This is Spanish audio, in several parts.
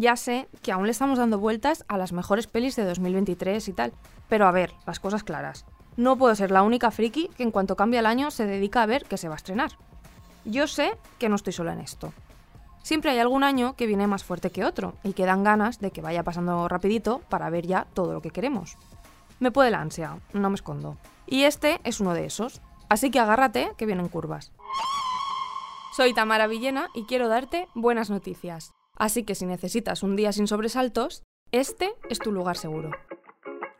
Ya sé que aún le estamos dando vueltas a las mejores pelis de 2023 y tal, pero a ver, las cosas claras. No puedo ser la única friki que en cuanto cambia el año se dedica a ver qué se va a estrenar. Yo sé que no estoy sola en esto. Siempre hay algún año que viene más fuerte que otro y que dan ganas de que vaya pasando rapidito para ver ya todo lo que queremos. Me puede la ansia, no me escondo. Y este es uno de esos. Así que agárrate que vienen curvas. Soy Tamara Villena y quiero darte buenas noticias. Así que si necesitas un día sin sobresaltos, este es tu lugar seguro.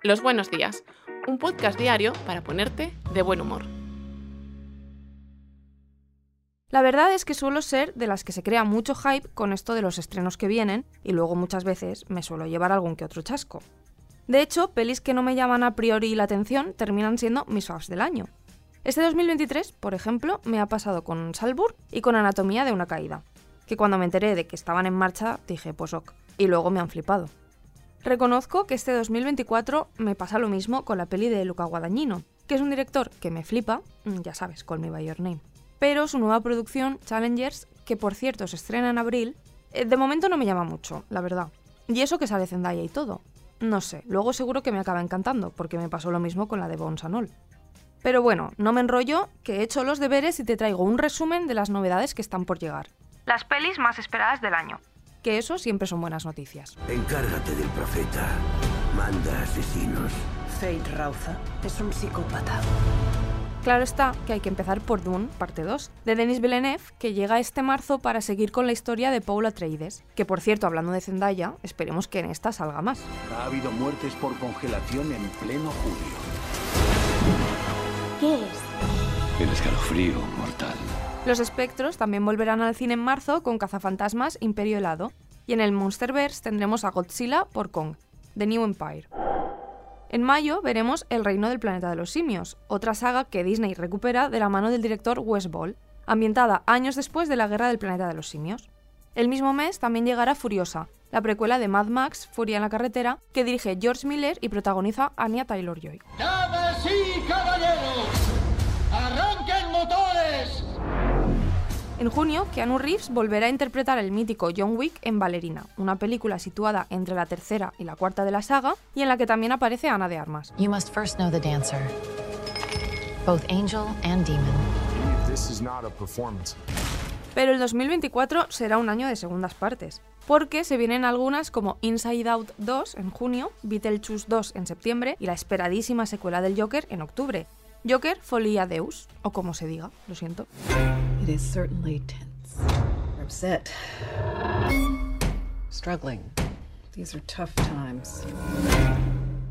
Los buenos días, un podcast diario para ponerte de buen humor. La verdad es que suelo ser de las que se crea mucho hype con esto de los estrenos que vienen y luego muchas veces me suelo llevar algún que otro chasco. De hecho, pelis que no me llaman a priori la atención terminan siendo mis faves del año. Este 2023, por ejemplo, me ha pasado con Salzburg y con Anatomía de una caída, que cuando me enteré de que estaban en marcha dije, pues ok, y luego me han flipado. Reconozco que este 2024 me pasa lo mismo con la peli de Luca Guadagnino, que es un director que me flipa, mm, ya sabes, Call Me By Your Name. Pero su nueva producción, Challengers, que por cierto se estrena en abril, eh, de momento no me llama mucho, la verdad. Y eso que sale Zendaya y todo. No sé, luego seguro que me acaba encantando, porque me pasó lo mismo con la de All. Pero bueno, no me enrollo, que he hecho los deberes y te traigo un resumen de las novedades que están por llegar las pelis más esperadas del año. Que eso siempre son buenas noticias. Encárgate del profeta. Manda asesinos. Fate Rauza es un psicópata. Claro está que hay que empezar por Dune, parte 2, de Denis Villeneuve, que llega este marzo para seguir con la historia de Paul Atreides, que por cierto, hablando de Zendaya, esperemos que en esta salga más. Ha habido muertes por congelación en pleno julio. El escalofrío mortal. Los espectros también volverán al cine en marzo con Cazafantasmas Imperio Helado, y en el Monsterverse tendremos a Godzilla por Kong, The New Empire. En mayo veremos El Reino del Planeta de los Simios, otra saga que Disney recupera de la mano del director Wes Ball, ambientada años después de la Guerra del Planeta de los Simios. El mismo mes también llegará Furiosa, la precuela de Mad Max, Furia en la carretera, que dirige George Miller y protagoniza Anya Taylor-Joy. y caballeros! En junio, Keanu Reeves volverá a interpretar el mítico John Wick en Ballerina, una película situada entre la tercera y la cuarta de la saga y en la que también aparece Ana de Armas. You must first know the dancer, both angel and demon. Pero el 2024 será un año de segundas partes, porque se vienen algunas como Inside Out 2 en junio, Beetlejuice 2 en septiembre y la esperadísima secuela del Joker en octubre, Joker Folia Deus, o como se diga, lo siento. It is certainly tense. upset. Struggling. These are tough times.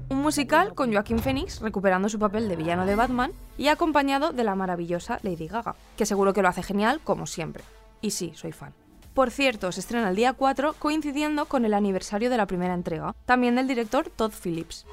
Un musical con Joaquín Phoenix recuperando su papel de villano de Batman y acompañado de la maravillosa Lady Gaga, que seguro que lo hace genial como siempre. Y sí, soy fan. Por cierto, se estrena el día 4 coincidiendo con el aniversario de la primera entrega, también del director Todd Phillips.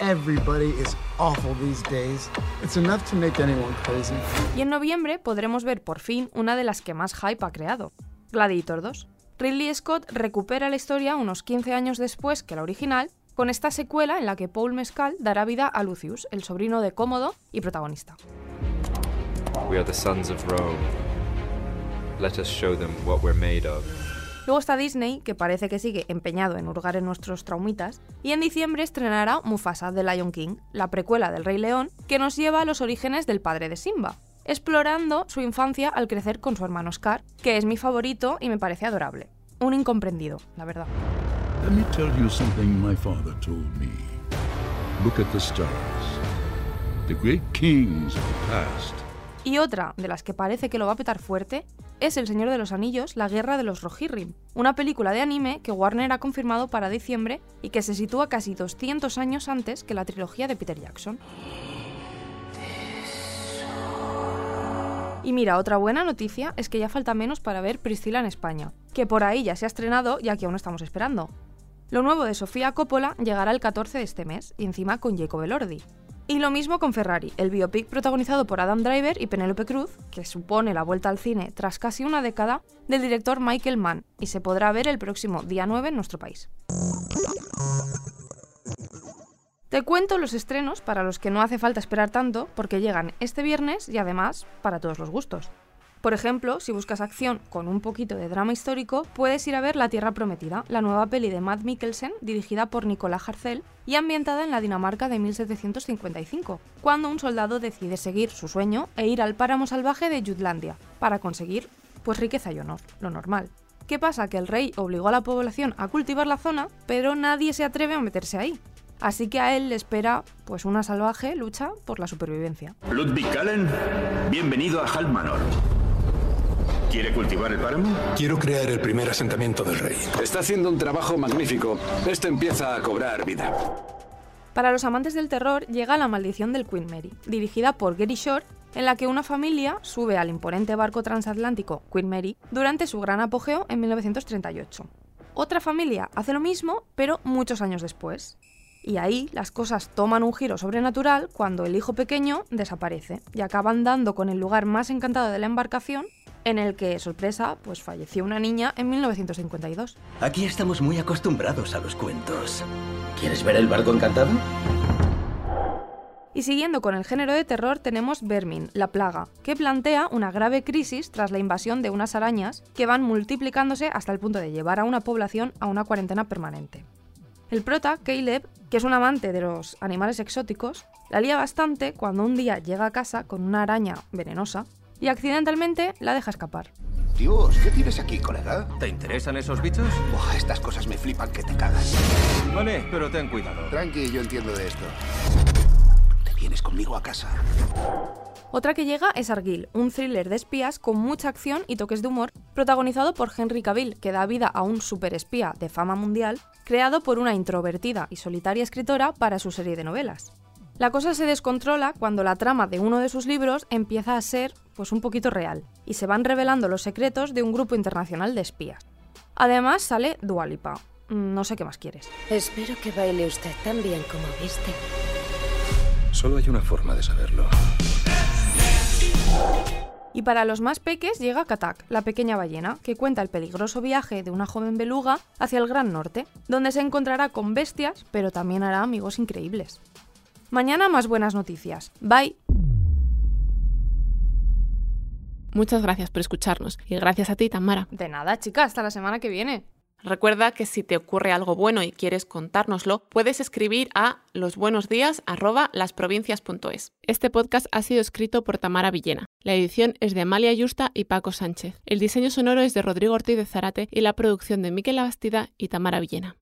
Everybody is awful these days. It's enough to make anyone crazy. Y en noviembre podremos ver por fin una de las que más hype ha creado, Gladiator 2. Ridley Scott recupera la historia unos 15 años después que la original, con esta secuela en la que Paul Mescal dará vida a Lucius, el sobrino de Cómodo y protagonista. We are the sons of Rome. Let us show them what we're made of. Luego está Disney, que parece que sigue empeñado en hurgar en nuestros traumitas, y en diciembre estrenará Mufasa de Lion King, la precuela del Rey León, que nos lleva a los orígenes del padre de Simba, explorando su infancia al crecer con su hermano Scar, que es mi favorito y me parece adorable. Un incomprendido, la verdad. Me. Look at the stars. The great kings of the past y otra de las que parece que lo va a petar fuerte es El Señor de los Anillos, La Guerra de los Rohirrim, una película de anime que Warner ha confirmado para diciembre y que se sitúa casi 200 años antes que la trilogía de Peter Jackson. Y mira, otra buena noticia es que ya falta menos para ver Priscila en España, que por ahí ya se ha estrenado y aquí aún estamos esperando. Lo nuevo de Sofía Coppola llegará el 14 de este mes, y encima con Jacob Elordi. Y lo mismo con Ferrari, el biopic protagonizado por Adam Driver y Penélope Cruz, que supone la vuelta al cine tras casi una década del director Michael Mann, y se podrá ver el próximo día 9 en nuestro país. Te cuento los estrenos para los que no hace falta esperar tanto, porque llegan este viernes y además para todos los gustos. Por ejemplo, si buscas acción con un poquito de drama histórico, puedes ir a ver La Tierra Prometida, la nueva peli de Matt Mikkelsen, dirigida por Nicolás Harcel y ambientada en la Dinamarca de 1755, cuando un soldado decide seguir su sueño e ir al páramo salvaje de Jutlandia para conseguir pues riqueza y honor, lo normal. ¿Qué pasa? Que el rey obligó a la población a cultivar la zona, pero nadie se atreve a meterse ahí. Así que a él le espera pues una salvaje lucha por la supervivencia. Ludwig Kallen, bienvenido a Halmanor. ¿Quiere cultivar el páramo? Quiero crear el primer asentamiento del rey. Está haciendo un trabajo magnífico. Esto empieza a cobrar vida. Para los amantes del terror llega La maldición del Queen Mary, dirigida por Gary Shore, en la que una familia sube al imponente barco transatlántico Queen Mary durante su gran apogeo en 1938. Otra familia hace lo mismo, pero muchos años después. Y ahí las cosas toman un giro sobrenatural cuando el hijo pequeño desaparece y acaban dando con el lugar más encantado de la embarcación en el que, sorpresa, pues falleció una niña en 1952. Aquí estamos muy acostumbrados a los cuentos. ¿Quieres ver el barco encantado? Y siguiendo con el género de terror tenemos Vermin, la plaga, que plantea una grave crisis tras la invasión de unas arañas que van multiplicándose hasta el punto de llevar a una población a una cuarentena permanente. El prota, Caleb, que es un amante de los animales exóticos, la lía bastante cuando un día llega a casa con una araña venenosa y accidentalmente la deja escapar. Dios, ¿qué tienes aquí, colega? ¿Te interesan esos bichos? Buah, estas cosas me flipan que te cagas. Vale, pero ten cuidado. Tranqui, yo entiendo de esto. Te vienes conmigo a casa. Otra que llega es Argyll, un thriller de espías con mucha acción y toques de humor, protagonizado por Henry Cavill, que da vida a un superespía de fama mundial, creado por una introvertida y solitaria escritora para su serie de novelas. La cosa se descontrola cuando la trama de uno de sus libros empieza a ser pues un poquito real y se van revelando los secretos de un grupo internacional de espías. Además sale Dualipa. No sé qué más quieres. Espero que baile usted tan bien como viste. Solo hay una forma de saberlo. Y para los más peques llega Katak, la pequeña ballena, que cuenta el peligroso viaje de una joven beluga hacia el Gran Norte, donde se encontrará con bestias, pero también hará amigos increíbles. Mañana más buenas noticias. Bye. Muchas gracias por escucharnos y gracias a ti, Tamara. De nada, chica, hasta la semana que viene. Recuerda que si te ocurre algo bueno y quieres contárnoslo, puedes escribir a losbuenosdías@lasprovincias.es. Este podcast ha sido escrito por Tamara Villena. La edición es de Amalia Yusta y Paco Sánchez. El diseño sonoro es de Rodrigo Ortiz de Zarate y la producción de Miquel Abastida y Tamara Villena.